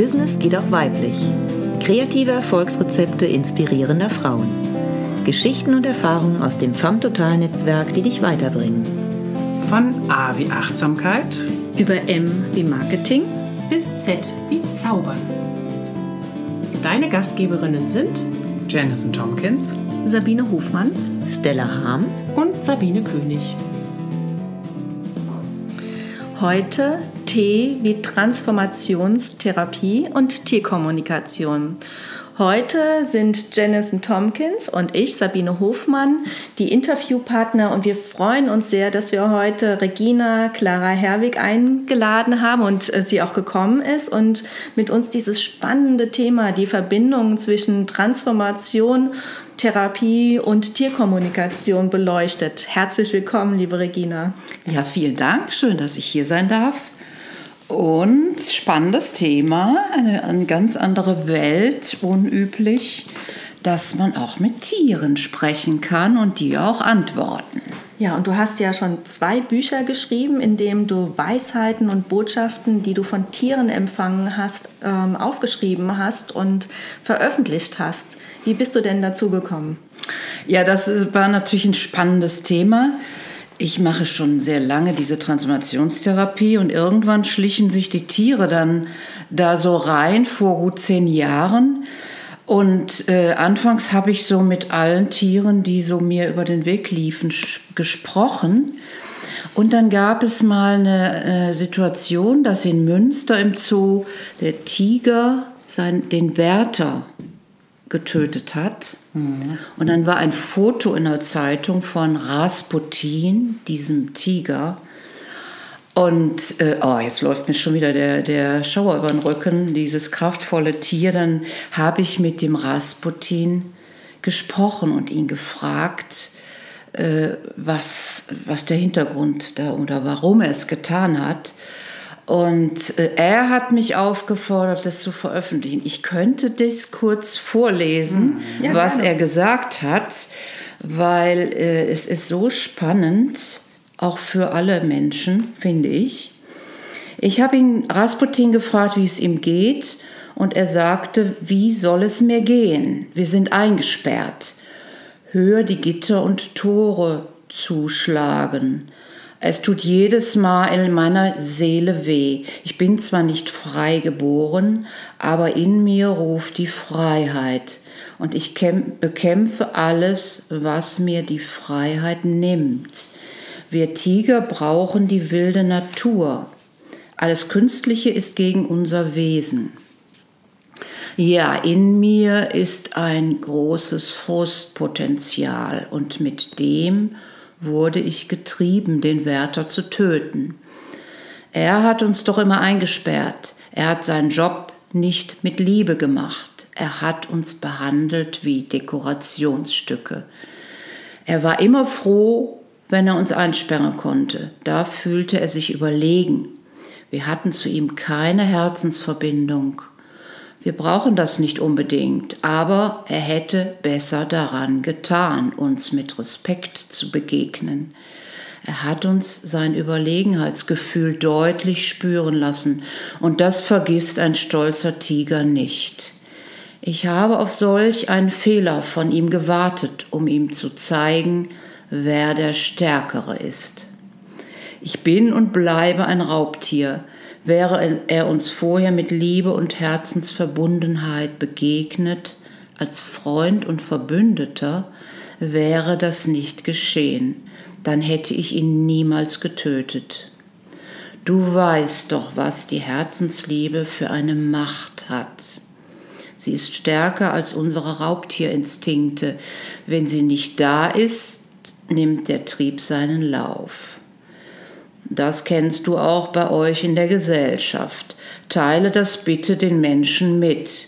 Business geht auch weiblich. Kreative Erfolgsrezepte inspirierender Frauen. Geschichten und Erfahrungen aus dem FAM Total Netzwerk, die dich weiterbringen. Von A wie Achtsamkeit über M wie Marketing bis Z wie Zaubern. Deine Gastgeberinnen sind Janison Tompkins, Sabine Hofmann, Stella Harm und Sabine König. Heute T wie Transformationstherapie und Tierkommunikation. Heute sind Janison Tompkins und ich, Sabine Hofmann, die Interviewpartner und wir freuen uns sehr, dass wir heute Regina Clara Herwig eingeladen haben und äh, sie auch gekommen ist und mit uns dieses spannende Thema, die Verbindung zwischen Transformation, Therapie und Tierkommunikation beleuchtet. Herzlich willkommen, liebe Regina. Ja, vielen Dank. Schön, dass ich hier sein darf. Und spannendes Thema, eine, eine ganz andere Welt, unüblich, dass man auch mit Tieren sprechen kann und die auch antworten. Ja, und du hast ja schon zwei Bücher geschrieben, in denen du Weisheiten und Botschaften, die du von Tieren empfangen hast, ähm, aufgeschrieben hast und veröffentlicht hast. Wie bist du denn dazu gekommen? Ja, das war natürlich ein spannendes Thema. Ich mache schon sehr lange diese Transformationstherapie und irgendwann schlichen sich die Tiere dann da so rein vor gut zehn Jahren. Und äh, anfangs habe ich so mit allen Tieren, die so mir über den Weg liefen, gesprochen. Und dann gab es mal eine äh, Situation, dass in Münster im Zoo der Tiger sein, den Wärter getötet hat. Mhm. Und dann war ein Foto in der Zeitung von Rasputin, diesem Tiger. Und äh, oh, jetzt läuft mir schon wieder der, der Schauer über den Rücken, dieses kraftvolle Tier. Dann habe ich mit dem Rasputin gesprochen und ihn gefragt, äh, was, was der Hintergrund da oder warum er es getan hat. Und äh, er hat mich aufgefordert, das zu veröffentlichen. Ich könnte das kurz vorlesen, hm. ja, was gerne. er gesagt hat, weil äh, es ist so spannend, auch für alle Menschen, finde ich. Ich habe ihn Rasputin gefragt, wie es ihm geht, und er sagte, wie soll es mir gehen? Wir sind eingesperrt. Höre die Gitter und Tore zuschlagen. Es tut jedes Mal in meiner Seele weh. Ich bin zwar nicht frei geboren, aber in mir ruft die Freiheit. Und ich bekämpfe alles, was mir die Freiheit nimmt. Wir Tiger brauchen die wilde Natur. Alles Künstliche ist gegen unser Wesen. Ja, in mir ist ein großes Frustpotenzial und mit dem wurde ich getrieben, den Wärter zu töten. Er hat uns doch immer eingesperrt. Er hat seinen Job nicht mit Liebe gemacht. Er hat uns behandelt wie Dekorationsstücke. Er war immer froh, wenn er uns einsperren konnte. Da fühlte er sich überlegen. Wir hatten zu ihm keine Herzensverbindung. Wir brauchen das nicht unbedingt, aber er hätte besser daran getan, uns mit Respekt zu begegnen. Er hat uns sein Überlegenheitsgefühl deutlich spüren lassen, und das vergisst ein stolzer Tiger nicht. Ich habe auf solch einen Fehler von ihm gewartet, um ihm zu zeigen, wer der Stärkere ist. Ich bin und bleibe ein Raubtier, Wäre er uns vorher mit Liebe und Herzensverbundenheit begegnet, als Freund und Verbündeter, wäre das nicht geschehen, dann hätte ich ihn niemals getötet. Du weißt doch, was die Herzensliebe für eine Macht hat. Sie ist stärker als unsere Raubtierinstinkte. Wenn sie nicht da ist, nimmt der Trieb seinen Lauf. Das kennst du auch bei euch in der Gesellschaft. Teile das bitte den Menschen mit.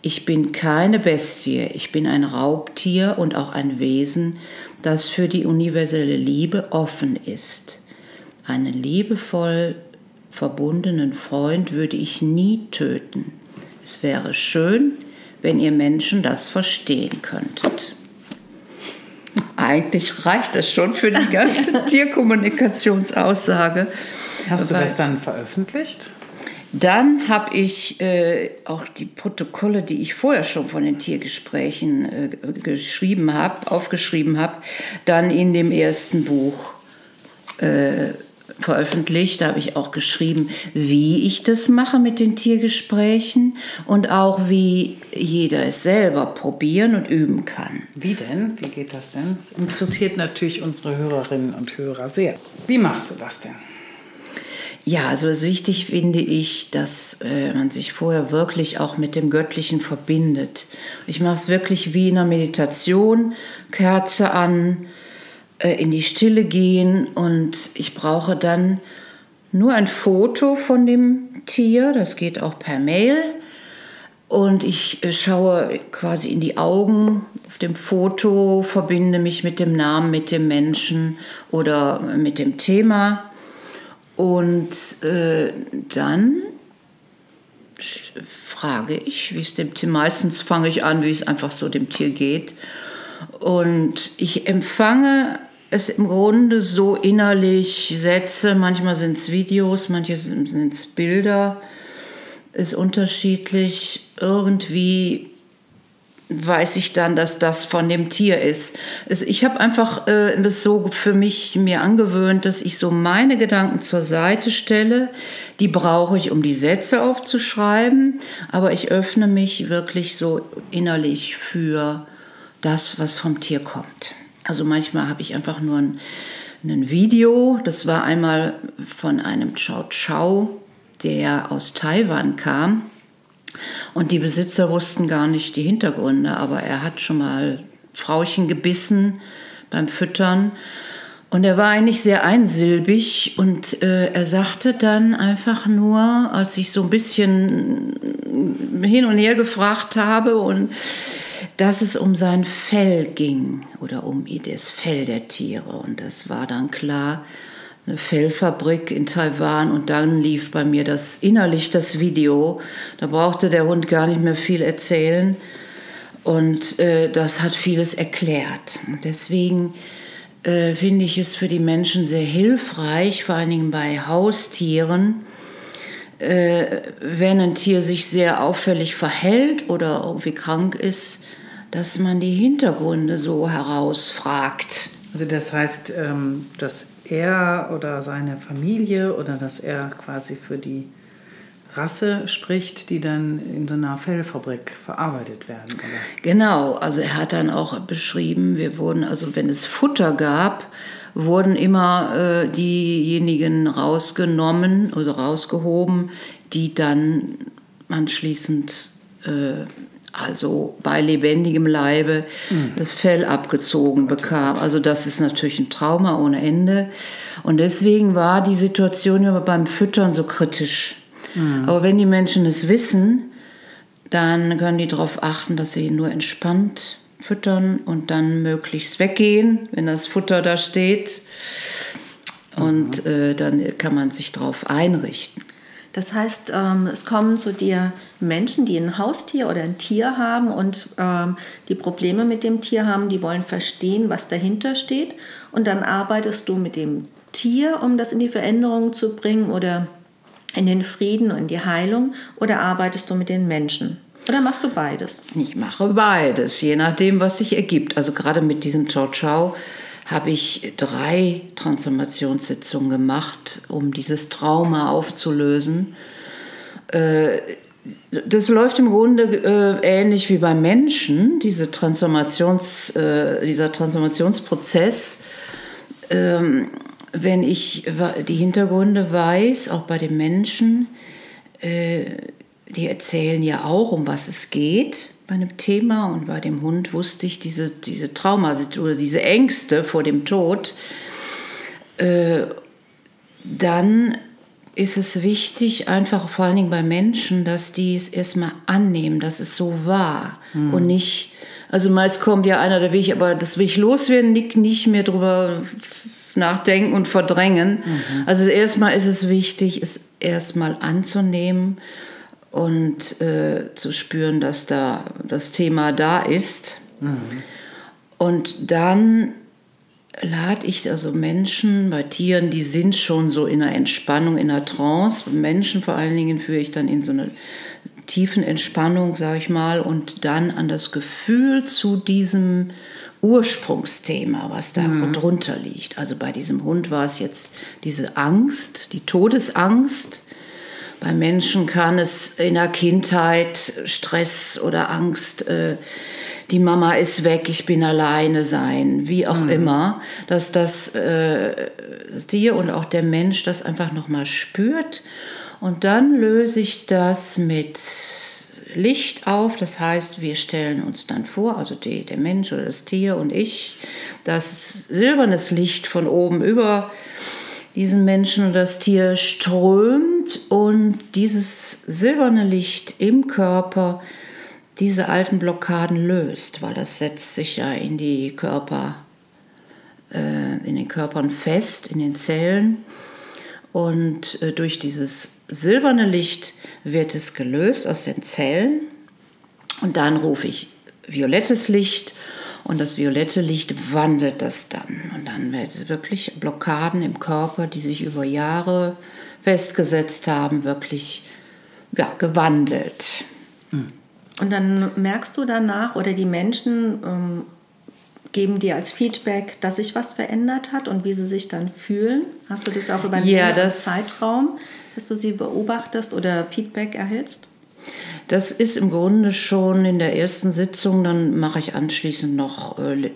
Ich bin keine Bestie, ich bin ein Raubtier und auch ein Wesen, das für die universelle Liebe offen ist. Einen liebevoll verbundenen Freund würde ich nie töten. Es wäre schön, wenn ihr Menschen das verstehen könntet. Eigentlich reicht das schon für die ganze Tierkommunikationsaussage. Hast du das dann veröffentlicht? Dann habe ich äh, auch die Protokolle, die ich vorher schon von den Tiergesprächen äh, geschrieben habe, aufgeschrieben habe, dann in dem ersten Buch äh, veröffentlicht. Da habe ich auch geschrieben, wie ich das mache mit den Tiergesprächen und auch wie jeder es selber probieren und üben kann. Wie denn? Wie geht das denn? Das interessiert natürlich unsere Hörerinnen und Hörer sehr. Wie machst du das denn? Ja, also es wichtig finde ich, dass äh, man sich vorher wirklich auch mit dem Göttlichen verbindet. Ich mache es wirklich wie in einer Meditation, Kerze an, in die Stille gehen und ich brauche dann nur ein Foto von dem Tier, das geht auch per Mail. Und ich äh, schaue quasi in die Augen auf dem Foto, verbinde mich mit dem Namen, mit dem Menschen oder mit dem Thema. Und äh, dann frage ich, wie es dem Tier, meistens fange ich an, wie es einfach so dem Tier geht. Und ich empfange es im Grunde so innerlich Sätze, manchmal sind es Videos, manchmal sind es Bilder, ist unterschiedlich. Irgendwie weiß ich dann, dass das von dem Tier ist. Ich habe einfach äh, das so für mich mir angewöhnt, dass ich so meine Gedanken zur Seite stelle. Die brauche ich, um die Sätze aufzuschreiben, aber ich öffne mich wirklich so innerlich für das, was vom Tier kommt. Also manchmal habe ich einfach nur ein, ein Video. Das war einmal von einem Chow Chow, der aus Taiwan kam. Und die Besitzer wussten gar nicht die Hintergründe, aber er hat schon mal Frauchen gebissen beim Füttern. Und er war eigentlich sehr einsilbig und äh, er sagte dann einfach nur, als ich so ein bisschen hin und her gefragt habe und dass es um sein Fell ging oder um das Fell der Tiere. Und das war dann klar, eine Fellfabrik in Taiwan und dann lief bei mir das innerlich das Video. Da brauchte der Hund gar nicht mehr viel erzählen und äh, das hat vieles erklärt. Und deswegen äh, finde ich es für die Menschen sehr hilfreich, vor allen Dingen bei Haustieren, äh, wenn ein Tier sich sehr auffällig verhält oder irgendwie krank ist, dass man die Hintergründe so herausfragt. Also das heißt, ähm, dass er oder seine Familie oder dass er quasi für die Rasse spricht, die dann in so einer Fellfabrik verarbeitet werden. Oder? Genau, also er hat dann auch beschrieben, wir wurden, also wenn es Futter gab, wurden immer äh, diejenigen rausgenommen oder rausgehoben, die dann anschließend äh, also bei lebendigem Leibe mhm. das Fell abgezogen bekam. Also das ist natürlich ein Trauma ohne Ende. Und deswegen war die Situation immer beim Füttern so kritisch. Mhm. Aber wenn die Menschen es wissen, dann können die darauf achten, dass sie nur entspannt füttern und dann möglichst weggehen, wenn das Futter da steht. Und mhm. äh, dann kann man sich darauf einrichten. Das heißt, ähm, es kommen zu dir Menschen, die ein Haustier oder ein Tier haben und ähm, die Probleme mit dem Tier haben, die wollen verstehen, was dahinter steht. Und dann arbeitest du mit dem Tier, um das in die Veränderung zu bringen oder in den Frieden und in die Heilung oder arbeitest du mit den Menschen? Oder machst du beides? Ich mache beides, je nachdem, was sich ergibt. Also gerade mit diesem Ciao Ciao habe ich drei Transformationssitzungen gemacht, um dieses Trauma aufzulösen. Äh, das läuft im Grunde äh, ähnlich wie beim Menschen, diese Transformations, äh, dieser Transformationsprozess. Ähm, wenn ich die Hintergründe weiß, auch bei den Menschen, die erzählen ja auch, um was es geht bei einem Thema und bei dem Hund wusste ich diese, diese Trauma oder diese Ängste vor dem Tod, äh, dann ist es wichtig, einfach vor allen Dingen bei Menschen, dass die es erstmal annehmen, dass es so war mhm. und nicht, also meist kommt ja einer, da will ich aber, das will ich loswerden, nicht, nicht mehr drüber nachdenken und verdrängen. Mhm. Also erstmal ist es wichtig, es erstmal anzunehmen und äh, zu spüren, dass da das Thema da ist. Mhm. Und dann lade ich also Menschen, bei Tieren, die sind schon so in einer Entspannung, in einer Trance. Menschen vor allen Dingen führe ich dann in so eine tiefen Entspannung, sage ich mal, und dann an das Gefühl zu diesem Ursprungsthema, was da mhm. drunter liegt. Also bei diesem Hund war es jetzt diese Angst, die Todesangst. Bei Menschen kann es in der Kindheit Stress oder Angst, äh, die Mama ist weg, ich bin alleine sein, wie auch mhm. immer, dass das, äh, Tier und auch der Mensch das einfach nochmal spürt. Und dann löse ich das mit Licht auf. Das heißt, wir stellen uns dann vor, also die, der Mensch oder das Tier und ich, dass silbernes Licht von oben über diesen Menschen und das Tier strömt und dieses silberne Licht im Körper diese alten Blockaden löst, weil das setzt sich ja in die Körper, äh, in den Körpern fest, in den Zellen. Und äh, durch dieses silberne Licht wird es gelöst aus den Zellen. Und dann rufe ich violettes Licht und das violette Licht wandelt das dann. Und dann werden wirklich Blockaden im Körper, die sich über Jahre festgesetzt haben, wirklich ja, gewandelt. Mhm. Und dann merkst du danach oder die Menschen ähm, geben dir als Feedback, dass sich was verändert hat und wie sie sich dann fühlen. Hast du das auch über einen ja, Zeitraum, dass du sie beobachtest oder Feedback erhältst? Das ist im Grunde schon in der ersten Sitzung, dann mache ich anschließend noch äh,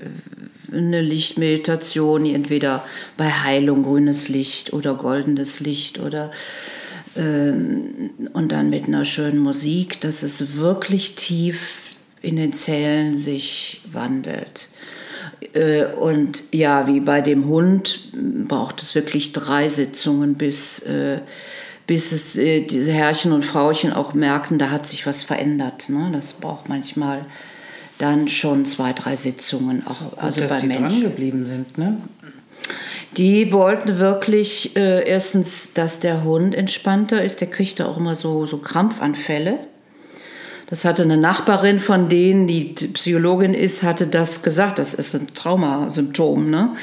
eine Lichtmeditation, entweder bei Heilung grünes Licht oder goldenes Licht oder ähm, und dann mit einer schönen Musik, dass es wirklich tief in den Zellen sich wandelt. Äh, und ja, wie bei dem Hund braucht es wirklich drei Sitzungen, bis, äh, bis es äh, diese Herrchen und Frauchen auch merken, da hat sich was verändert. Ne? Das braucht manchmal dann schon zwei, drei Sitzungen, auch Gut, also dass bei Menschen. dran geblieben sind, ne? Die wollten wirklich äh, erstens, dass der Hund entspannter ist. Der kriegt da auch immer so, so Krampfanfälle. Das hatte eine Nachbarin von denen, die Psychologin ist, hatte das gesagt. Das ist ein Traumasymptom. Ne?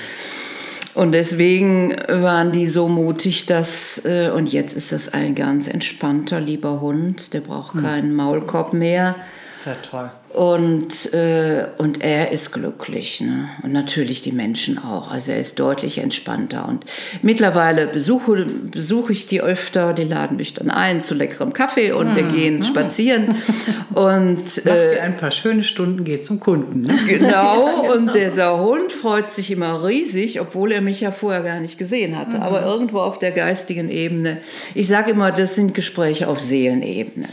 Und deswegen waren die so mutig, dass, äh, und jetzt ist das ein ganz entspannter, lieber Hund, der braucht hm. keinen Maulkorb mehr. Sehr toll. Und, äh, und er ist glücklich. Ne? Und natürlich die Menschen auch. Also er ist deutlich entspannter. Und mittlerweile besuche, besuche ich die öfter. Die laden mich dann ein zu leckerem Kaffee und mhm. wir gehen spazieren. und Macht äh, ein paar schöne Stunden, geht zum Kunden. Ne? Genau. ja, genau. Und dieser Hund freut sich immer riesig, obwohl er mich ja vorher gar nicht gesehen hatte. Mhm. Aber irgendwo auf der geistigen Ebene. Ich sage immer, das sind Gespräche auf Seelenebene.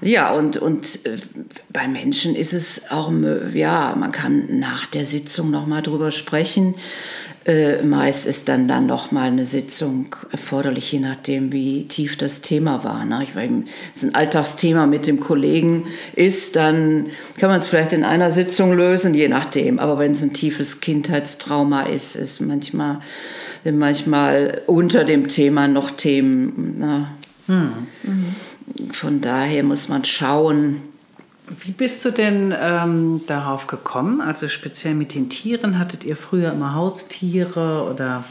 Ja, und, und äh, bei Menschen ist es auch, ja, man kann nach der Sitzung nochmal drüber sprechen. Äh, meist ist dann dann nochmal eine Sitzung erforderlich, je nachdem, wie tief das Thema war. Ne? Ich, wenn es ein Alltagsthema mit dem Kollegen ist, dann kann man es vielleicht in einer Sitzung lösen, je nachdem. Aber wenn es ein tiefes Kindheitstrauma ist, ist manchmal, manchmal unter dem Thema noch Themen. Na, hm. mhm von daher muss man schauen. Wie bist du denn ähm, darauf gekommen? Also speziell mit den Tieren, hattet ihr früher immer Haustiere oder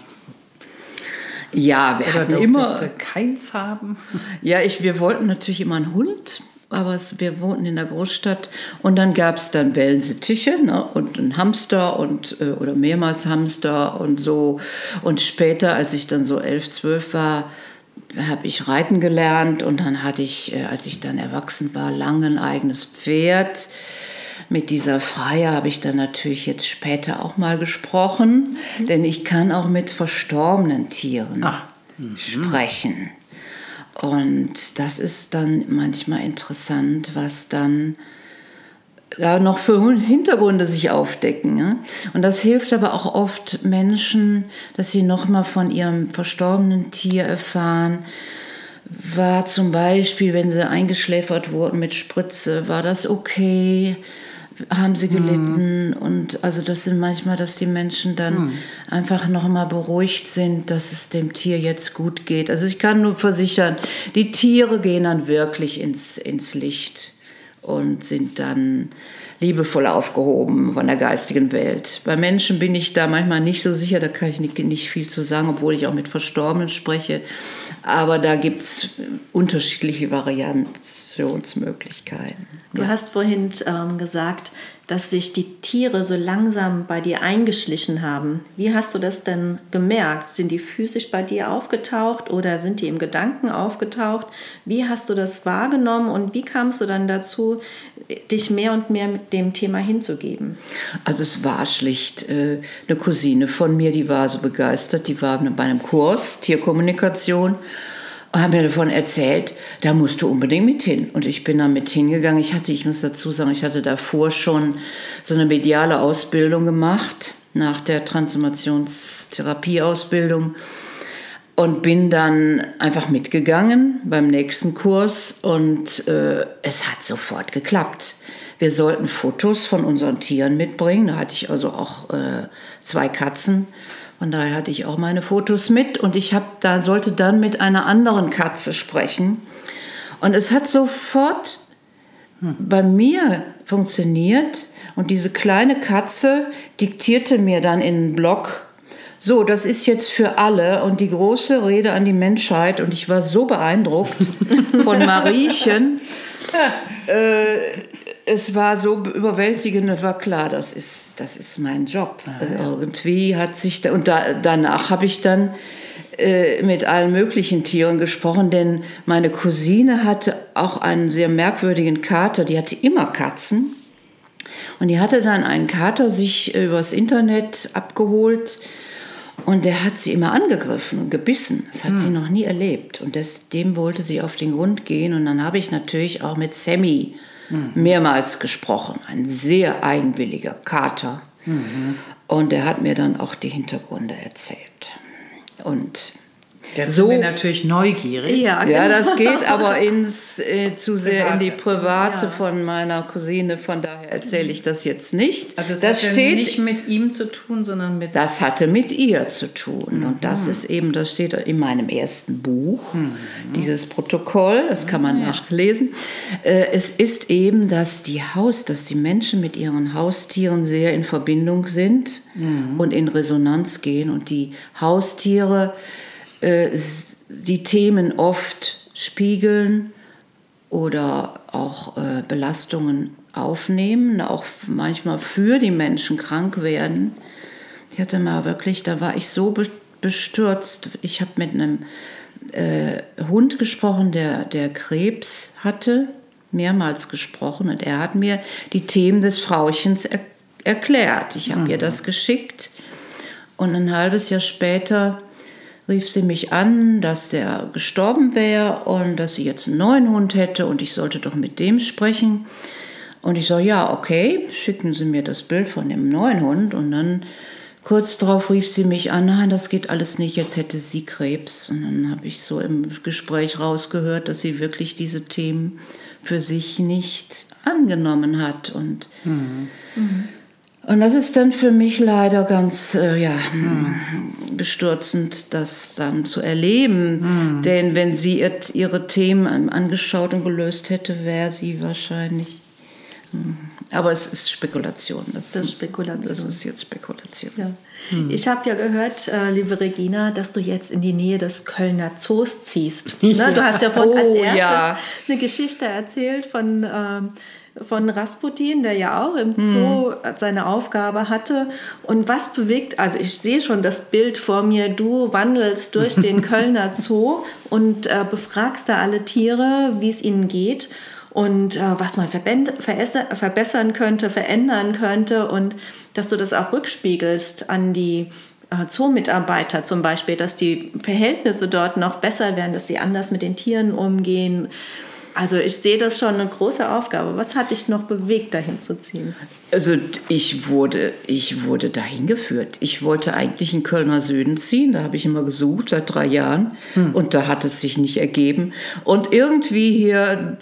ja, wir oder hatten immer keins haben. Ja, ich, wir wollten natürlich immer einen Hund, aber es, wir wohnten in der Großstadt und dann gab es dann Wellensittiche ne, und ein Hamster und äh, oder mehrmals Hamster und so und später, als ich dann so elf, zwölf war, habe ich reiten gelernt und dann hatte ich, äh, als ich dann erwachsen war, lange ein eigenes Pferd. Mit dieser Freier habe ich dann natürlich jetzt später auch mal gesprochen, mhm. denn ich kann auch mit verstorbenen Tieren mhm. sprechen. Und das ist dann manchmal interessant, was dann da noch für Hintergründe sich aufdecken. Ne? Und das hilft aber auch oft Menschen, dass sie nochmal von ihrem verstorbenen Tier erfahren. War zum Beispiel, wenn sie eingeschläfert wurden mit Spritze, war das okay? Haben sie gelitten? Mhm. Und also das sind manchmal, dass die Menschen dann mhm. einfach nochmal beruhigt sind, dass es dem Tier jetzt gut geht. Also ich kann nur versichern, die Tiere gehen dann wirklich ins, ins Licht und sind dann liebevoll aufgehoben von der geistigen Welt. Bei Menschen bin ich da manchmal nicht so sicher, da kann ich nicht, nicht viel zu sagen, obwohl ich auch mit Verstorbenen spreche. Aber da gibt es unterschiedliche Variationsmöglichkeiten. Du Ja. hast vorhin ähm, gesagt, dass sich die Tiere so langsam bei dir eingeschlichen haben. Wie hast du das denn gemerkt? Sind die physisch bei dir aufgetaucht oder sind die im Gedanken aufgetaucht? Wie hast du das wahrgenommen und wie kamst du dann dazu, dich mehr und mehr mit dem Thema hinzugeben? Also es war schlicht äh, eine Cousine von mir, die war so begeistert, die war bei einem Kurs Tierkommunikation hat mir davon erzählt, da musst du unbedingt mit hin. Und ich bin da mit hingegangen. Ich hatte, ich muss dazu sagen, ich hatte davor schon so eine mediale Ausbildung gemacht, nach der Transformationstherapieausbildung und bin dann einfach mitgegangen beim nächsten Kurs und äh, es hat sofort geklappt. Wir sollten Fotos von unseren Tieren mitbringen. Da hatte ich also auch äh, zwei Katzen. Von daher hatte ich auch meine Fotos mit und ich hab, da sollte dann mit einer anderen Katze sprechen. Und es hat sofort bei mir funktioniert und diese kleine Katze diktierte mir dann in einen Blog, so, das ist jetzt für alle und die große Rede an die Menschheit und ich war so beeindruckt von Mariechen. äh, es war so überwältigend, es war klar, das ist, das ist mein Job. Also irgendwie hat sich, da, und da, danach habe ich dann äh, mit allen möglichen Tieren gesprochen, denn meine Cousine hatte auch einen sehr merkwürdigen Kater, die hatte immer Katzen. Und die hatte dann einen Kater sich übers Internet abgeholt und der hat sie immer angegriffen und gebissen. Das hat sie noch nie erlebt. Und das, dem wollte sie auf den Grund gehen. Und dann habe ich natürlich auch mit Sammy mehrmals gesprochen. Ein sehr eigenwilliger Kater. Und der hat mir dann auch die Hintergründe erzählt. Und Jetzt So- sind wir natürlich neugierig. Ja, ja, das geht aber ins, äh, zu sehr in die Private. Private Ja. von meiner Cousine. Von daher erzähle ich das jetzt nicht. Also es das hat steht nicht mit ihm zu tun, sondern mit Das hatte mit ihr zu tun. Und das ist eben, das steht in meinem ersten Buch, dieses Protokoll, das kann man nachlesen. Äh, Es ist eben, dass die Haus, dass die Menschen mit ihren Haustieren sehr in Verbindung sind und in Resonanz gehen und die Haustiere die Themen oft spiegeln oder auch äh, Belastungen aufnehmen, auch manchmal für die Menschen krank werden. Ich hatte mal wirklich, da war ich so be- bestürzt. Ich habe mit einem äh, Hund gesprochen, der, der Krebs hatte, mehrmals gesprochen und er hat mir die Themen des Frauchens er erklärt. Ich habe ihr das geschickt und ein halbes Jahr später rief sie mich an, dass der gestorben wäre und dass sie jetzt einen neuen Hund hätte und ich sollte doch mit dem sprechen. Und ich so, ja, okay, schicken Sie mir das Bild von dem neuen Hund. Und dann kurz darauf rief sie mich an, nein, das geht alles nicht, jetzt hätte sie Krebs. Und dann habe ich so im Gespräch rausgehört, dass sie wirklich diese Themen für sich nicht angenommen hat. Und und das ist dann für mich leider ganz äh, ja, bestürzend, das dann zu erleben. Denn wenn sie ihr, ihre Themen angeschaut und gelöst hätte, wäre sie wahrscheinlich. hm. Aber es ist Spekulation. Das, Das ist Spekulation. Das ist jetzt Spekulation. Ja. Ich habe ja gehört, äh, liebe Regina, dass du jetzt in die Nähe des Kölner Zoos ziehst. Ne? Du hast ja vorhin als Oh, erstes ja. eine Geschichte erzählt von, ähm, von Rasputin, der ja auch im Zoo seine Aufgabe hatte. Und was bewegt, also ich sehe schon das Bild vor mir, du wandelst durch den Kölner Zoo und äh, befragst da alle Tiere, wie es ihnen geht und äh, was man verbessern könnte, verändern könnte und dass du das auch rückspiegelst an die äh, Zoomitarbeiter zum Beispiel, dass die Verhältnisse dort noch besser werden, dass sie anders mit den Tieren umgehen. Also ich sehe das schon eine große Aufgabe. Was hat dich noch bewegt, dahin zu ziehen? Also ich wurde, ich wurde dahin geführt. Ich wollte eigentlich in Kölner Süden ziehen, da habe ich immer gesucht seit drei Jahren und da hat es sich nicht ergeben. Und irgendwie hier,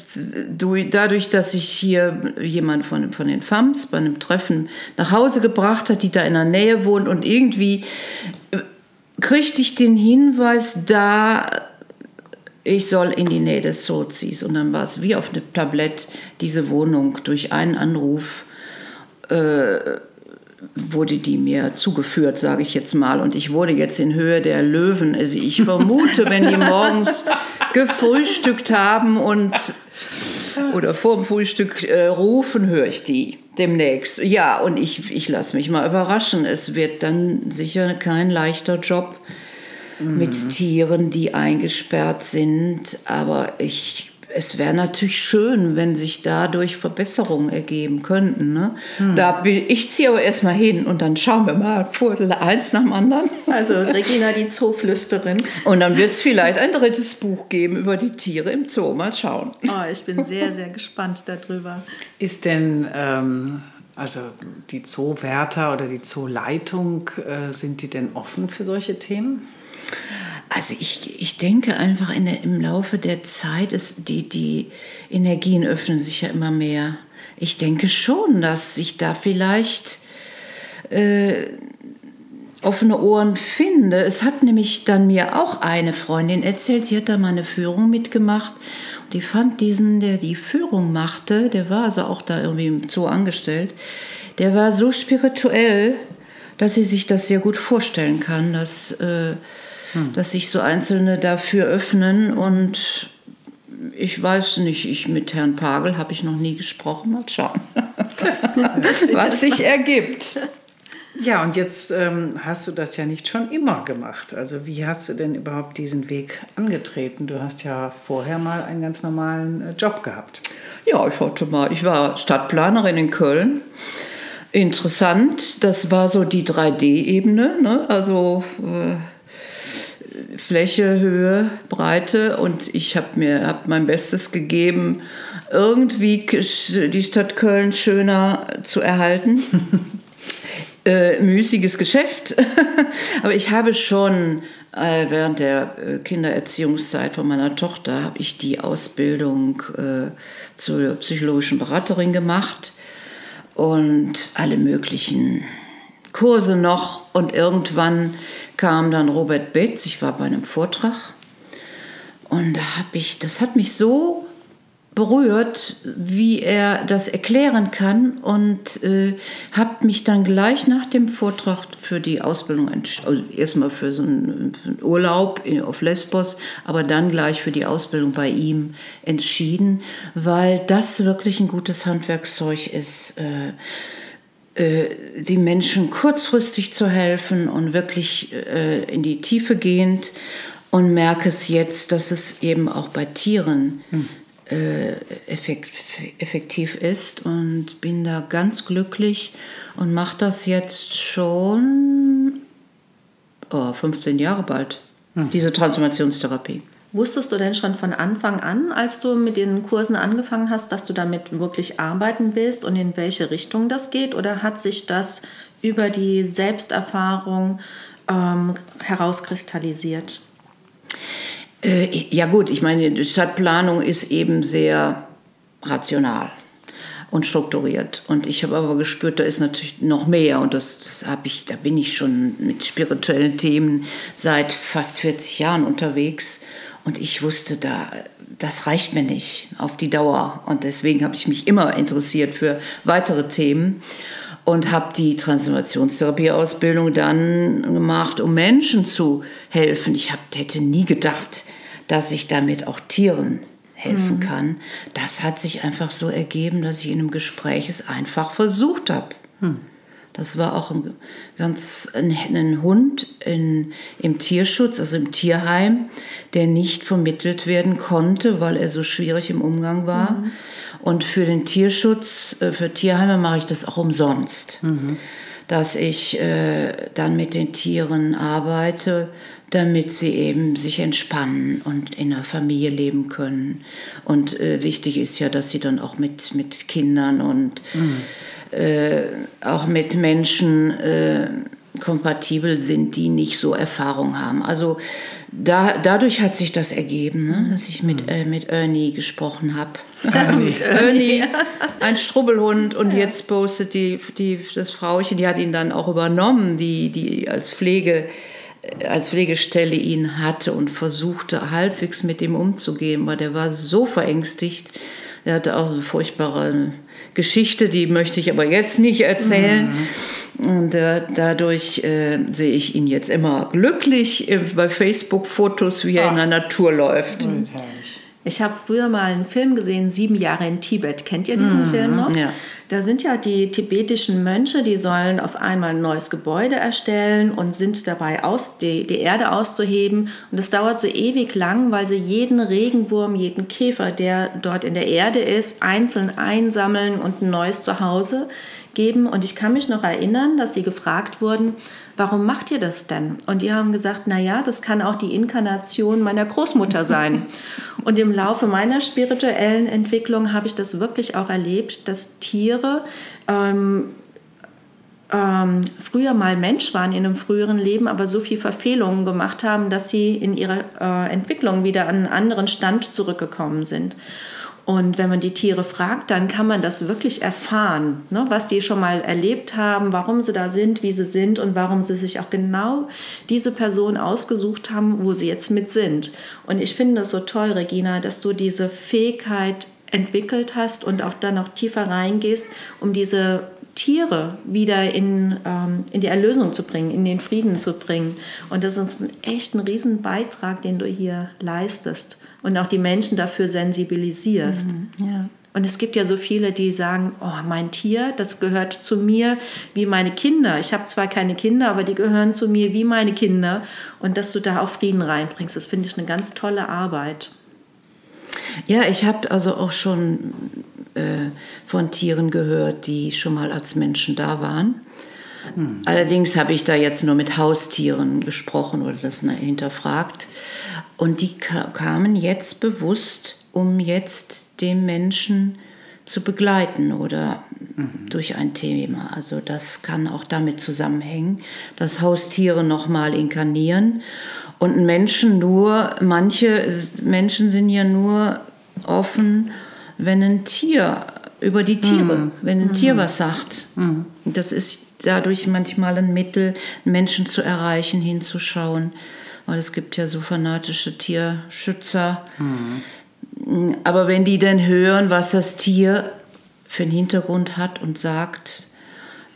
du- dadurch, dass ich hier jemand von, von den FAMs bei einem Treffen nach Hause gebracht hat, die da in der Nähe wohnt und irgendwie äh, kriegte ich den Hinweis da, ich soll in die Nähe des Sozis. Und dann war es wie auf einem Tablett diese Wohnung durch einen Anruf. Äh, wurde die mir zugeführt, sage ich jetzt mal. Und ich wurde jetzt in Höhe der Löwen. Also ich vermute, wenn die morgens gefrühstückt haben und oder vor dem Frühstück äh, rufen, höre ich die demnächst. Ja, und ich, ich lasse mich mal überraschen. Es wird dann sicher kein leichter Job mhm. mit Tieren, die eingesperrt sind. Aber ich es wäre natürlich schön, wenn sich dadurch Verbesserungen ergeben könnten. Ne? Hm. Da bin, ich ziehe aber erstmal hin und dann schauen wir mal Viertel eins nach dem anderen. Also Regina, die Zooflüsterin. Und dann wird es vielleicht ein drittes Buch geben über die Tiere im Zoo. Mal schauen. Oh, ich bin sehr, sehr gespannt darüber. Ist denn... Ähm also die Zoowärter oder die Zooleitung, äh, sind die denn offen für solche Themen? Also ich, ich denke einfach in der, im Laufe der Zeit, ist die, die Energien öffnen sich ja immer mehr. Ich denke schon, dass sich da vielleicht äh, offene Ohren finde. Es hat nämlich dann mir auch eine Freundin erzählt, sie hat da mal eine Führung mitgemacht. Die fand diesen, der die Führung machte, der war also auch da irgendwie Zoo angestellt, der war so spirituell, dass sie sich das sehr gut vorstellen kann, dass äh, hm. dass sich so Einzelne dafür öffnen und ich weiß nicht, ich mit Herrn Pagel habe ich noch nie gesprochen. Mal schauen, was sich ergibt. Ja, und jetzt ähm, hast du das ja nicht schon immer gemacht. Also wie hast du denn überhaupt diesen Weg angetreten? Du hast ja vorher mal einen ganz normalen äh, Job gehabt. Ja, ich hatte mal, ich war Stadtplanerin in Köln. Interessant, das war so die 3D-Ebene, ne? also äh, Fläche, Höhe, Breite und ich habe mir hab mein Bestes gegeben, irgendwie die Stadt Köln schöner zu erhalten. äh, müßiges Geschäft, aber ich habe schon äh, während der äh, Kindererziehungszeit von meiner Tochter habe ich die Ausbildung äh, zur psychologischen Beraterin gemacht und alle möglichen Kurse noch und irgendwann kam dann Robert Bates, ich war bei einem Vortrag und da habe ich, das hat mich so berührt, wie er das erklären kann und äh, habe mich dann gleich nach dem Vortrag für die Ausbildung, also erstmal für so einen, Urlaub auf Lesbos, aber dann gleich für die Ausbildung bei ihm entschieden, weil das wirklich ein gutes Handwerkszeug ist. Äh, die Menschen kurzfristig zu helfen und wirklich äh, in die Tiefe gehend und merke es jetzt, dass es eben auch bei Tieren hm. Äh, effektiv ist und bin da ganz glücklich und mache das jetzt schon oh, 15 Jahre bald, hm. diese Transformationstherapie. Wusstest du denn schon von Anfang an, als du mit den Kursen angefangen hast, dass du damit wirklich arbeiten willst und in welche Richtung das geht? Oder hat sich das über die Selbsterfahrung ähm, herauskristallisiert? Äh, ja gut, ich meine, die Stadtplanung ist eben sehr rational und strukturiert. Und ich habe aber gespürt, da ist natürlich noch mehr. Und das, das habe ich, da bin ich schon mit spirituellen Themen seit fast 40 Jahren unterwegs. Und ich wusste, da, das reicht mir nicht auf die Dauer. Und deswegen habe ich mich immer interessiert für weitere Themen und habe die Transformationstherapieausbildung dann gemacht, um Menschen zu helfen. Ich hab, hätte nie gedacht, dass ich damit auch Tieren helfen mhm. kann. Das hat sich einfach so ergeben, dass ich in einem Gespräch es einfach versucht habe. Mhm. Das war auch ein, ganz ein, ein Hund in, im Tierschutz, also im Tierheim, der nicht vermittelt werden konnte, weil er so schwierig im Umgang war. Mhm. Und für den Tierschutz, äh, für Tierheime mache ich das auch umsonst. Mhm. Dass ich äh, dann mit den Tieren arbeite, damit sie eben sich entspannen und in einer Familie leben können. Und äh, wichtig ist ja, dass sie dann auch mit, mit Kindern und mhm äh, auch mit Menschen äh, kompatibel sind, die nicht so Erfahrung haben. Also da, dadurch hat sich das ergeben, ne, dass ich mit, äh, mit Ernie gesprochen habe. mit Ernie, ein Strubbelhund. Und ja. jetzt postet die, die, das Frauchen, die hat ihn dann auch übernommen, die, die als Pflege als Pflegestelle ihn hatte und versuchte halbwegs mit ihm umzugehen, weil der war so verängstigt. Er hatte auch so eine furchtbare Geschichte, die möchte ich aber jetzt nicht erzählen. Mhm. Und äh, dadurch äh, sehe ich ihn jetzt immer glücklich äh, bei Facebook-Fotos, wie er ah. in der Natur läuft. Mhm. Ich habe früher mal einen Film gesehen, Sieben Jahre in Tibet. Kennt ihr diesen mhm. Film noch? Ja. Da sind ja die tibetischen Mönche, die sollen auf einmal ein neues Gebäude erstellen und sind dabei, aus, die, die Erde auszuheben. Und das dauert so ewig lang, weil sie jeden Regenwurm, jeden Käfer, der dort in der Erde ist, einzeln einsammeln und ein neues Zuhause geben. Und ich kann mich noch erinnern, dass sie gefragt wurden, warum macht ihr das denn? Und die haben gesagt, naja, das kann auch die Inkarnation meiner Großmutter sein. Und im Laufe meiner spirituellen Entwicklung habe ich das wirklich auch erlebt, dass Tiere ähm, ähm, früher mal Mensch waren in einem früheren Leben, aber so viel Verfehlungen gemacht haben, dass sie in ihrer äh, Entwicklung wieder an einen anderen Stand zurückgekommen sind. Und wenn man die Tiere fragt, dann kann man das wirklich erfahren, ne, was die schon mal erlebt haben, warum sie da sind, wie sie sind und warum sie sich auch genau diese Person ausgesucht haben, wo sie jetzt mit sind. Und ich finde es so toll, Regina, dass du diese Fähigkeit entwickelt hast und auch dann noch tiefer reingehst, um diese Tiere wieder in, ähm, in die Erlösung zu bringen, in den Frieden zu bringen. Und das ist ein echt ein Riesenbeitrag, den du hier leistest und auch die Menschen dafür sensibilisierst. Mhm, ja. Und es gibt ja so viele, die sagen, oh, mein Tier, das gehört zu mir wie meine Kinder. Ich habe zwar keine Kinder, aber die gehören zu mir wie meine Kinder. Und dass du da auch Frieden reinbringst, das finde ich eine ganz tolle Arbeit. Ja, ich habe also auch schon äh, von Tieren gehört, die schon mal als Menschen da waren. Hm. Allerdings habe ich da jetzt nur mit Haustieren gesprochen oder das hinterfragt. Und die kamen jetzt bewusst, um jetzt den Menschen zu begleiten oder mhm. durch ein Thema. Also das kann auch damit zusammenhängen, dass Haustiere nochmal inkarnieren und Menschen nur, manche Menschen sind ja nur offen, wenn ein Tier über die Tiere, mhm. wenn ein mhm. Tier was sagt. Mhm. Das ist dadurch manchmal ein Mittel, Menschen zu erreichen, hinzuschauen weil es gibt ja so fanatische Tierschützer. Mhm. Aber wenn die dann hören, was das Tier für einen Hintergrund hat und sagt,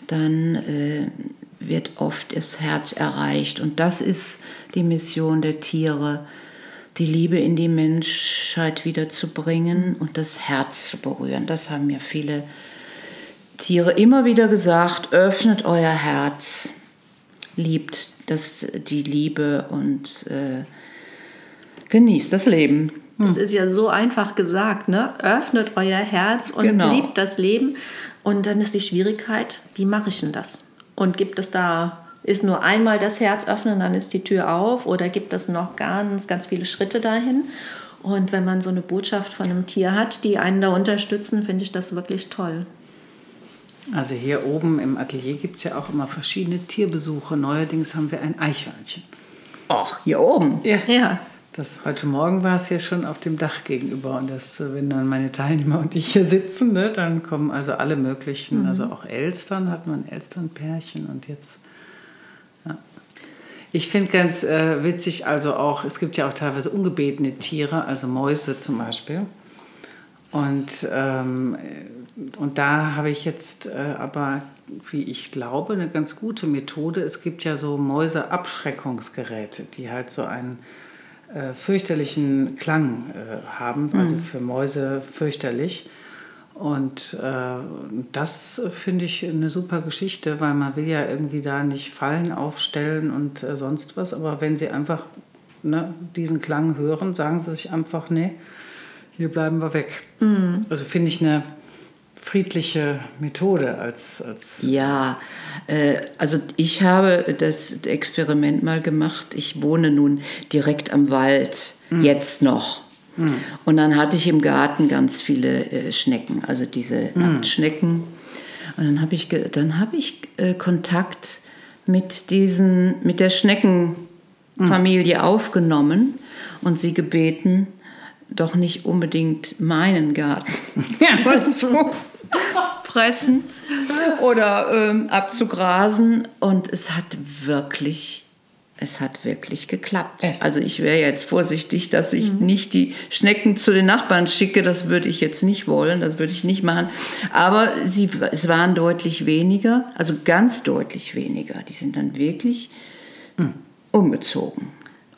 dann äh, wird oft das Herz erreicht. Und das ist die Mission der Tiere, die Liebe in die Menschheit wiederzubringen und das Herz zu berühren. Das haben mir viele Tiere immer wieder gesagt, öffnet euer Herz, liebt das, die Liebe und äh, genießt das Leben. Das ist ja so einfach gesagt, ne? Öffnet euer Herz und genau. liebt das Leben. Und dann ist die Schwierigkeit, wie mache ich denn das? Und gibt es da, ist nur einmal das Herz öffnen, dann ist die Tür auf oder gibt es noch ganz, ganz viele Schritte dahin? Und wenn man so eine Botschaft von einem Tier hat, die einen da unterstützen, finde ich das wirklich toll. Also hier oben im Atelier gibt es ja auch immer verschiedene Tierbesuche. Neuerdings haben wir ein Eichhörnchen. Ach, hier oben? Ja. ja. Das, heute Morgen war es hier schon auf dem Dach gegenüber. Und das, wenn dann meine Teilnehmer und ich hier sitzen, ne, dann kommen also alle möglichen, mhm. also auch Elstern, hat man Elsternpärchen und jetzt. Ja. Ich finde ganz äh, witzig, also auch, es gibt ja auch teilweise ungebetene Tiere, also Mäuse zum Beispiel. Und ähm, und da habe ich jetzt äh, aber, wie ich glaube, eine ganz gute Methode. Es gibt ja so Mäuseabschreckungsgeräte, die halt so einen äh, fürchterlichen Klang äh, haben, also mhm. für Mäuse fürchterlich. Und äh, das finde ich eine super Geschichte, weil man will ja irgendwie da nicht Fallen aufstellen und äh, sonst was. Aber wenn sie einfach ne, diesen Klang hören, sagen sie sich einfach, nee, hier bleiben wir weg. Mhm. Also finde ich eine friedliche Methode als. als ja, äh, also ich habe das Experiment mal gemacht. Ich wohne nun direkt am Wald, mhm. jetzt noch. Mhm. Und dann hatte ich im Garten ganz viele äh, Schnecken, also diese mhm. Nacktschnecken. Und dann habe ich, dann hab ich äh, Kontakt mit, diesen, mit der Schneckenfamilie mhm. aufgenommen und sie gebeten, doch nicht unbedingt meinen Garten ja. zu fressen oder ähm, abzugrasen. Und es hat wirklich es hat wirklich geklappt. Echt? Also ich wäre jetzt vorsichtig, dass ich nicht die Schnecken zu den Nachbarn schicke. Das würde ich jetzt nicht wollen, das würde ich nicht machen. Aber sie, es waren deutlich weniger, also ganz deutlich weniger. Die sind dann wirklich umgezogen.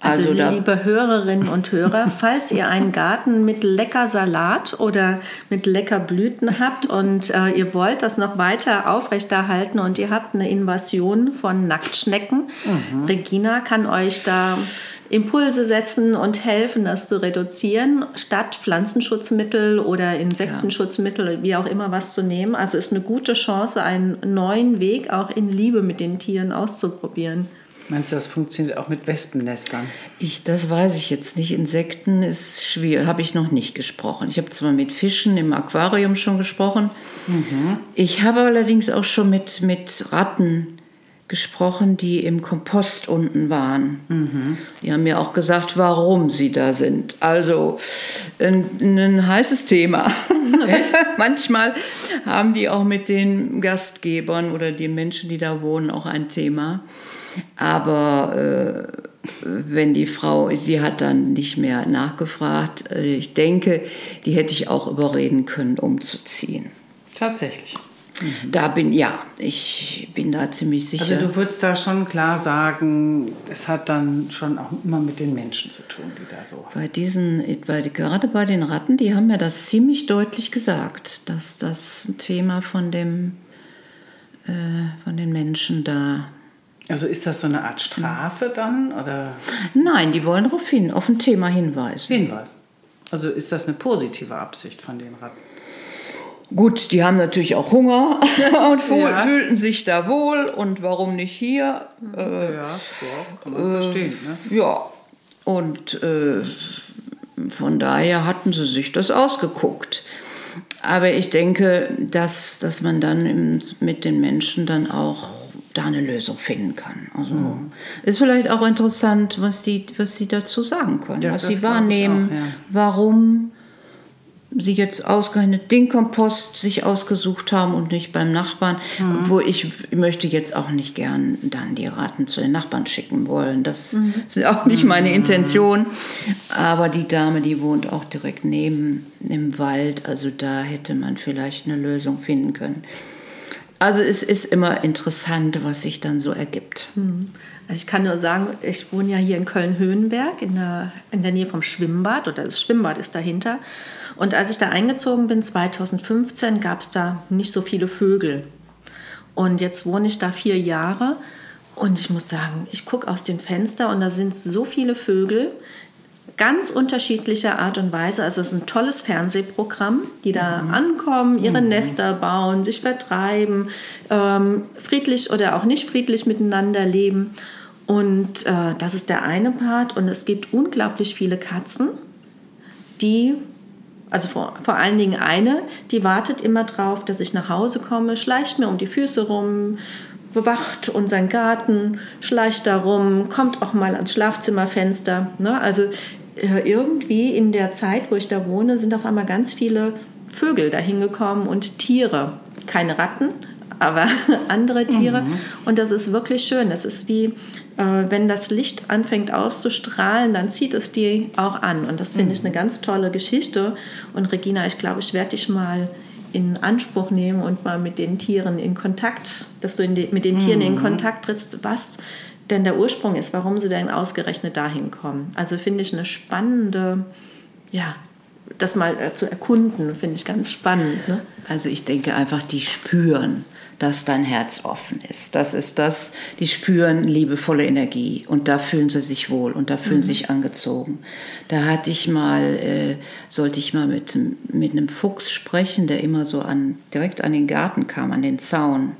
Also, da- liebe Hörerinnen und Hörer, falls ihr einen Garten mit lecker Salat oder mit lecker Blüten habt und äh, ihr wollt das noch weiter aufrechterhalten und ihr habt eine Invasion von Nacktschnecken, Regina kann euch da Impulse setzen und helfen, das zu reduzieren, statt Pflanzenschutzmittel oder Insektenschutzmittel, wie auch immer was zu nehmen. Also ist eine gute Chance, einen neuen Weg auch in Liebe mit den Tieren auszuprobieren. Meinst du, das funktioniert auch mit Wespennestern? Ich, das weiß ich jetzt nicht. Insekten ist schwierig, habe ich noch nicht gesprochen. Ich habe zwar mit Fischen im Aquarium schon gesprochen. Ich habe allerdings auch schon mit, mit Ratten gesprochen, die im Kompost unten waren. Die haben mir auch gesagt, warum sie da sind. Also ein, ein heißes Thema. Manchmal haben die auch mit den Gastgebern oder den Menschen, die da wohnen, auch ein Thema. Aber äh, wenn die Frau, die hat dann nicht mehr nachgefragt. Äh, Ich denke, die hätte ich auch überreden können, umzuziehen. Tatsächlich. Da bin, ja, ich bin da ziemlich sicher. Also du würdest da schon klar sagen, es hat dann schon auch immer mit den Menschen zu tun, die da so. bei diesen, bei, gerade bei den Ratten, die haben mir das ziemlich deutlich gesagt, dass das ein Thema von dem, äh, von den Menschen da. Also ist das so eine Art Strafe dann oder Nein, die wollen darauf hin, auf ein Thema hinweisen. Hinweis? Also ist das eine positive Absicht von den Ratten? Gut, die haben natürlich auch Hunger und Ja. fühlten sich da wohl und warum nicht hier? Äh, ja, so kann man verstehen. Ne? Ja, und äh, von daher hatten sie sich das ausgeguckt. Aber ich denke, dass, dass man dann im, mit den Menschen dann auch da eine Lösung finden kann. Also ist vielleicht auch interessant, was die, was sie dazu sagen können, Ja, was sie wahrnehmen, auch, ja. warum sie jetzt ausgerechnet den Kompost sich ausgesucht haben und nicht beim Nachbarn. Mhm. Wo ich möchte jetzt auch nicht gern dann die Ratten zu den Nachbarn schicken wollen. Das Mhm. ist auch nicht meine Intention. Aber die Dame, die wohnt auch direkt neben im Wald. Also da hätte man vielleicht eine Lösung finden können. Also es ist immer interessant, was sich dann so ergibt. Also ich kann nur sagen, ich wohne ja hier in Köln-Höhenberg in der, in der Nähe vom Schwimmbad oder das Schwimmbad ist dahinter. Und als ich da eingezogen bin, 2015, gab es da nicht so viele Vögel. Und jetzt wohne ich da vier Jahre und ich muss sagen, ich gucke aus dem Fenster und da sind so viele Vögel, ganz unterschiedlicher Art und Weise. Also es ist ein tolles Fernsehprogramm, die da ankommen, ihre Nester bauen, sich vertreiben, ähm, friedlich oder auch nicht friedlich miteinander leben. Und äh, das ist der eine Part. Und es gibt unglaublich viele Katzen, die, also vor, vor allen Dingen eine, die wartet immer drauf, dass ich nach Hause komme, schleicht mir um die Füße rum, bewacht unseren Garten, schleicht da rum, kommt auch mal ans Schlafzimmerfenster. Ne? Also irgendwie in der Zeit, wo ich da wohne, sind auf einmal ganz viele Vögel dahin gekommen und Tiere. Keine Ratten, aber andere Tiere. Und das ist wirklich schön. Das ist wie, äh, wenn das Licht anfängt auszustrahlen, dann zieht es die auch an. Und das finde ich eine ganz tolle Geschichte. Und Regina, ich glaube, ich werde dich mal in Anspruch nehmen und mal mit den Tieren in Kontakt, dass du die, mit den Tieren in Kontakt trittst, was denn der Ursprung ist, warum sie denn ausgerechnet dahin kommen. Also finde ich eine spannende, ja, das mal äh, zu erkunden, finde ich ganz spannend. Ne? Also ich denke einfach, die spüren, dass dein Herz offen ist. Das ist das, die spüren liebevolle Energie und da fühlen sie sich wohl und da fühlen sie sich angezogen. Da hatte ich mal, äh, sollte ich mal mit, mit einem Fuchs sprechen, der immer so an, direkt an den Garten kam, an den Zaun.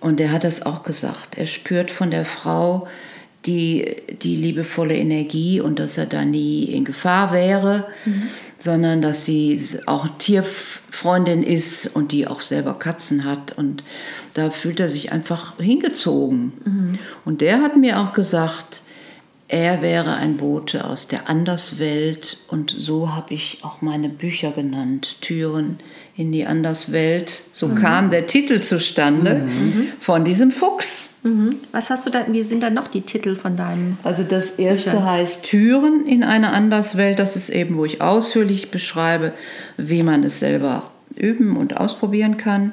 Und der hat das auch gesagt. Er spürt von der Frau die, die liebevolle Energie und dass er da nie in Gefahr wäre, sondern dass sie auch Tierfreundin ist und die auch selber Katzen hat. Und da fühlt er sich einfach hingezogen. Und der hat mir auch gesagt, er wäre ein Bote aus der Anderswelt und so habe ich auch meine Bücher genannt, Türen in die Anderswelt. So kam der Titel zustande von diesem Fuchs. Mhm. Was hast du da, wie sind dann noch die Titel von deinem? Also das erste Büchern? heißt Türen in eine Anderswelt. Das ist eben, wo ich ausführlich beschreibe, wie man es selber üben und ausprobieren kann.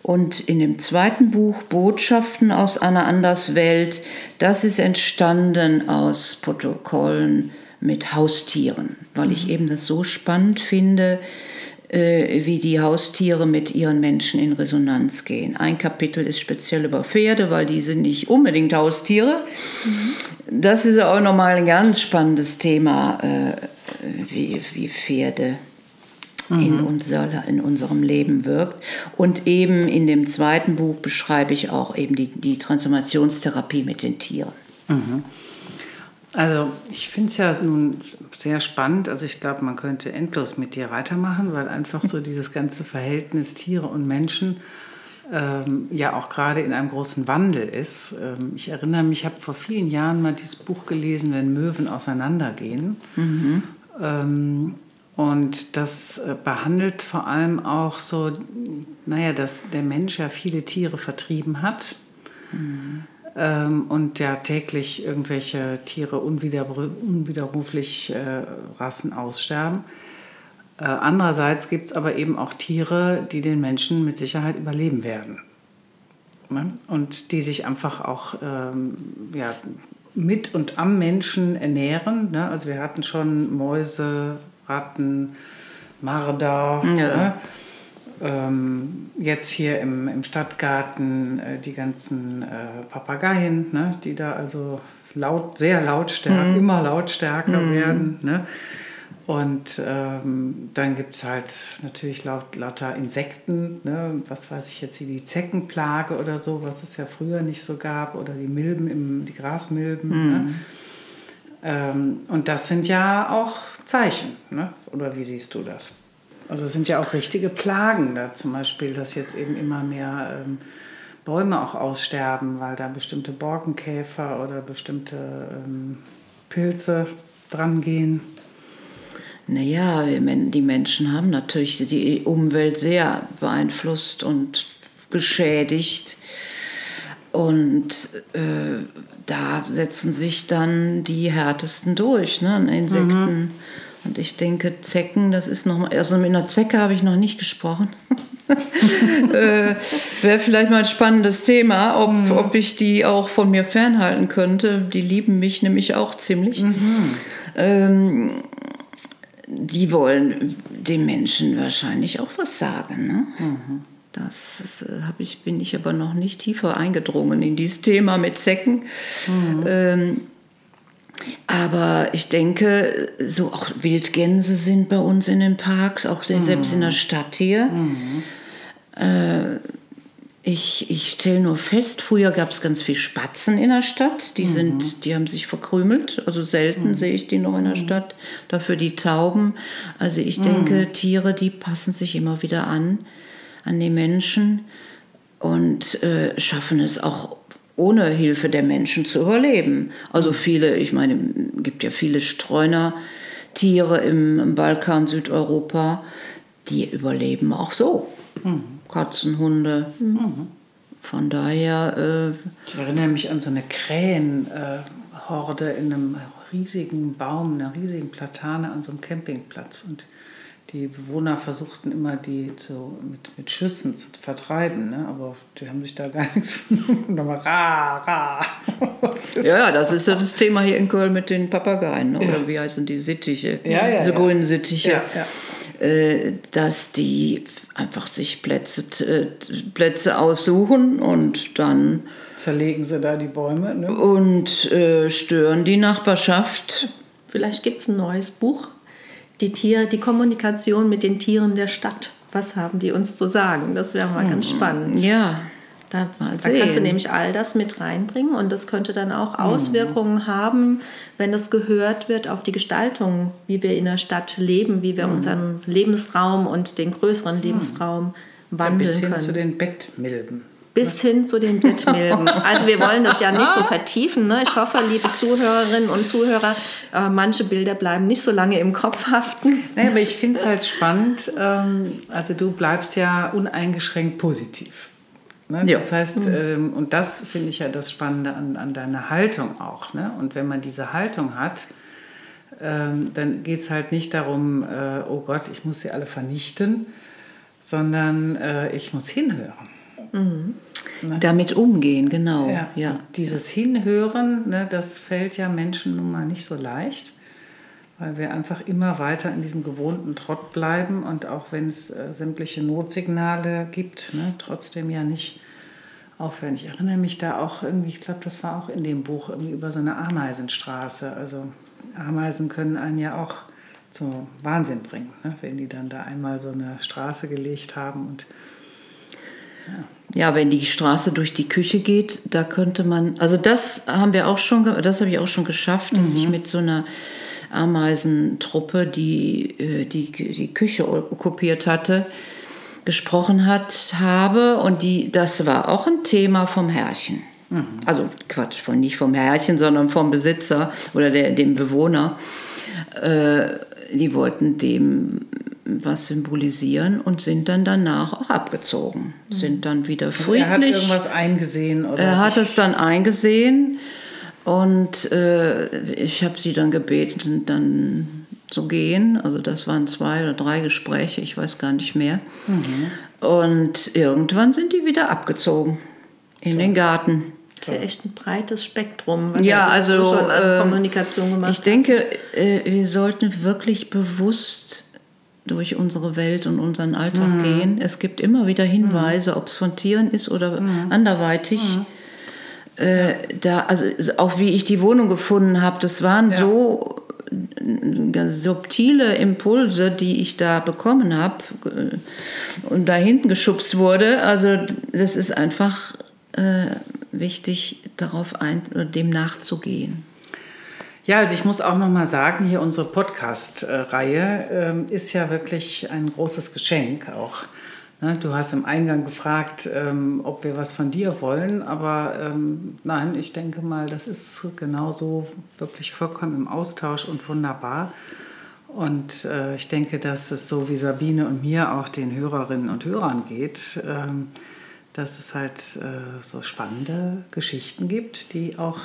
Und in dem zweiten Buch Botschaften aus einer Anderswelt, das ist entstanden aus Protokollen mit Haustieren, weil ich eben das so spannend finde, wie die Haustiere mit ihren Menschen in Resonanz gehen. Ein Kapitel ist speziell über Pferde, weil die sind nicht unbedingt Haustiere. Das ist auch nochmal ein ganz spannendes Thema, äh, wie, wie Pferde in, unser, in unserem Leben wirkt. Und eben in dem zweiten Buch beschreibe ich auch eben die, die Transformationstherapie mit den Tieren. Also ich finde es ja nun sehr spannend. Also ich glaube, man könnte endlos mit dir weitermachen, weil einfach so dieses ganze Verhältnis Tiere und Menschen ähm, ja auch gerade in einem großen Wandel ist. Ähm, ich erinnere mich, ich habe vor vielen Jahren mal dieses Buch gelesen, wenn Möwen auseinandergehen. Ähm, und das äh, behandelt vor allem auch so, naja, dass der Mensch ja viele Tiere vertrieben hat ähm, und ja täglich irgendwelche Tiere unwiderru- unwiderruflich äh, Rassen aussterben. Äh, andererseits gibt es aber eben auch Tiere, die den Menschen mit Sicherheit überleben werden. Ne? Und die sich einfach auch ähm, ja, mit und am Menschen ernähren. Ne? Also wir hatten schon Mäuse, Ratten, Marder. Ja. Ne? Ähm, jetzt hier im, im Stadtgarten äh, die ganzen äh, Papageien, ne? die da also laut, sehr lautstärker, immer lautstärker werden. Ne? Und ähm, dann gibt es halt natürlich laut, lauter Insekten, ne? was weiß ich jetzt, wie die Zeckenplage oder so, was es ja früher nicht so gab, oder die Milben, im, die Grasmilben. Ne? Ähm, und das sind ja auch Zeichen, ne? oder wie siehst du das? Also es sind ja auch richtige Plagen da, zum Beispiel, dass jetzt eben immer mehr ähm, Bäume auch aussterben, weil da bestimmte Borkenkäfer oder bestimmte ähm, Pilze dran gehen. Naja, die Menschen haben natürlich die Umwelt sehr beeinflusst und geschädigt. Und äh, da setzen sich dann die härtesten durch, ne? Insekten. Und ich denke, Zecken, das ist noch mal, also mit einer Zecke habe ich noch nicht gesprochen. äh, Wäre vielleicht mal ein spannendes Thema, ob, ob ich die auch von mir fernhalten könnte. Die lieben mich nämlich auch ziemlich. Ähm, die wollen den Menschen wahrscheinlich auch was sagen. Ne? Das ist, äh, ich, bin ich aber noch nicht tiefer eingedrungen in dieses Thema mit Zecken. Ähm, aber ich denke, so auch Wildgänse sind bei uns in den Parks, auch se- selbst in der Stadt hier. Äh, ich, ich stelle nur fest, früher gab es ganz viel Spatzen in der Stadt. Die, sind, die haben sich verkrümelt. Also selten sehe ich die noch in der Stadt. Dafür die Tauben. Also ich denke, Tiere, die passen sich immer wieder an, an die Menschen und äh, schaffen es auch ohne Hilfe der Menschen zu überleben. Also viele, ich meine, es gibt ja viele Streunertiere im, im Balkan, Südeuropa, die überleben auch so. Katzen, Hunde. Von daher, äh, Ich erinnere mich an so eine Krähenhorde in einem riesigen Baum, einer riesigen Platane an so einem Campingplatz. Und die Bewohner versuchten immer, die zu, mit, mit Schüssen zu vertreiben. Ne? Aber die haben sich da gar nichts von. Und dann mal ra, ra. Ja, ja, das ist ja das Thema hier in Köln mit den Papageien, ne? oder wie heißen die Sittiche? Ja, ja, Diese ja. grünen Sittiche. Ja, ja. äh, dass die einfach sich Plätze, äh, Plätze aussuchen und dann Zerlegen sie da die Bäume. Ne? und äh, stören die Nachbarschaft. Vielleicht gibt es ein neues Buch. Die, Tier, die Kommunikation mit den Tieren der Stadt. Was haben die uns zu sagen? Das wäre mal ganz spannend. Ja, Da, Mal da kannst du sehen. nämlich all das mit reinbringen und das könnte dann auch Auswirkungen haben, wenn das gehört wird auf die Gestaltung, wie wir in der Stadt leben, wie wir unseren Lebensraum und den größeren Lebensraum wandeln Bis hin können. zu den Bettmilben. Bis hin zu den Bettmilben. Also wir wollen das ja nicht so vertiefen. Ne? Ich hoffe, liebe Zuhörerinnen und Zuhörer, äh, manche Bilder bleiben nicht so lange im Kopf haften. Naja, aber ich finde es halt spannend. Ähm, also du bleibst ja uneingeschränkt positiv. Ne? Ja. Das heißt, ähm, und das finde ich ja das Spannende an, an deiner Haltung auch. Ne? Und wenn man diese Haltung hat, ähm, dann geht es halt nicht darum, äh, oh Gott, ich muss sie alle vernichten, sondern äh, ich muss hinhören. Damit umgehen, genau. Ja. Ja. Dieses Hinhören, ne, das fällt ja Menschen nun mal nicht so leicht, weil wir einfach immer weiter in diesem gewohnten Trott bleiben und auch wenn es äh, sämtliche Notsignale gibt, ne, trotzdem ja nicht aufhören. Ich erinnere mich da auch irgendwie, ich glaube, das war auch in dem Buch irgendwie über so eine Ameisenstraße. Also Ameisen können einen ja auch zum Wahnsinn bringen, ne, wenn die dann da einmal so eine Straße gelegt haben und Ja, wenn die Straße durch die Küche geht, da könnte man, also das haben wir auch schon, das habe ich auch schon geschafft, dass ich mit so einer Ameisentruppe, die äh, die, die Küche okkupiert hatte, gesprochen hat, habe und die, das war auch ein Thema vom Herrchen. Also Quatsch, von, nicht vom Herrchen, sondern vom Besitzer oder der, dem Bewohner. Äh, die wollten dem was symbolisieren und sind dann danach auch abgezogen. Sind dann wieder Also er hat friedlich. irgendwas eingesehen oder Er hat es dann eingesehen und äh, ich habe sie dann gebeten, dann zu gehen. Also das waren zwei oder drei Gespräche, ich weiß gar nicht mehr. Und irgendwann sind die wieder abgezogen in den Garten. Ja echt ein breites Spektrum, was Ja, also schon an ähm, Kommunikation gemacht ich denke, äh, wir sollten wirklich bewusst durch unsere Welt und unseren Alltag Mhm. gehen. Es gibt immer wieder Hinweise, ob es von Tieren ist oder Mhm. anderweitig. Äh, da, also auch wie ich die Wohnung gefunden habe, das waren so äh, subtile Impulse, die ich da bekommen habe äh, und da hinten geschubst wurde. Also das ist einfach äh, wichtig, darauf ein, dem nachzugehen. Ja, also ich muss auch noch mal sagen, hier unsere Podcast-Reihe ähm, ist ja wirklich ein großes Geschenk auch. Ne, Du hast im Eingang gefragt, ähm, ob wir was von dir wollen, aber ähm, nein, ich denke mal, das ist genauso wirklich vollkommen im Austausch und wunderbar. Und äh, ich denke, dass es so wie Sabine und mir auch den Hörerinnen und Hörern geht, ähm, dass es halt äh, so spannende Geschichten gibt, die auch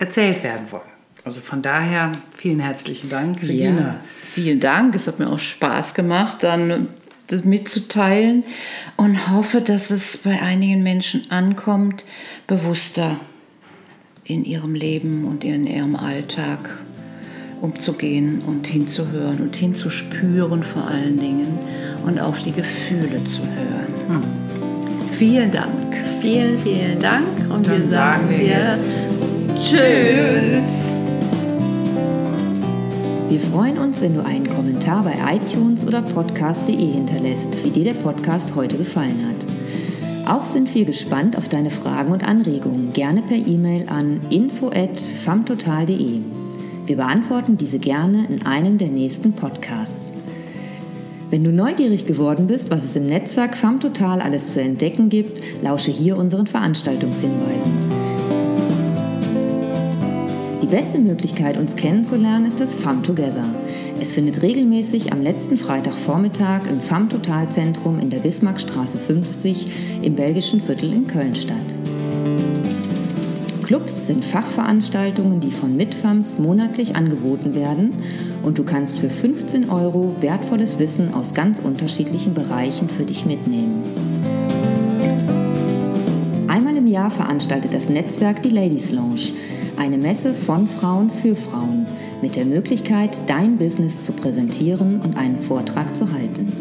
erzählt werden wollen. Also von daher vielen herzlichen Dank, Regina. Ja, vielen Dank. Es hat mir auch Spaß gemacht, dann das mitzuteilen und hoffe, dass es bei einigen Menschen ankommt, bewusster in ihrem Leben und in ihrem Alltag umzugehen und hinzuhören und hinzuspüren vor allen Dingen und auf die Gefühle zu hören. Vielen Dank. Vielen, vielen Dank. Und Dann wir sagen, wir dir jetzt Tschüss. Wir freuen uns, wenn du einen Kommentar bei iTunes oder podcast.de hinterlässt, wie dir der Podcast heute gefallen hat. Auch sind wir gespannt auf deine Fragen und Anregungen, gerne per E-Mail an info@famtotal.de. Wir beantworten diese gerne in einem der nächsten Podcasts. Wenn du neugierig geworden bist, was es im Netzwerk FAMTotal alles zu entdecken gibt, lausche hier unseren Veranstaltungshinweisen. Die beste Möglichkeit, uns kennenzulernen, ist das FAM Together. Es findet regelmäßig am letzten Freitagvormittag im FAM Total Zentrum in der Bismarckstraße 50 im belgischen Viertel in Köln statt. Clubs sind Fachveranstaltungen, die von Mitfams monatlich angeboten werden und du kannst für 15 Euro wertvolles Wissen aus ganz unterschiedlichen Bereichen für dich mitnehmen. Einmal im Jahr veranstaltet das Netzwerk die Ladies Lounge, eine Messe von Frauen für Frauen, mit der Möglichkeit, dein Business zu präsentieren und einen Vortrag zu halten.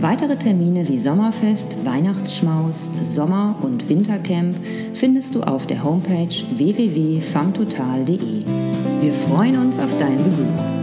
Weitere Termine wie Sommerfest, Weihnachtsschmaus, Sommer- und Wintercamp findest du auf der Homepage www.famtotal.de. Wir freuen uns auf deinen Besuch.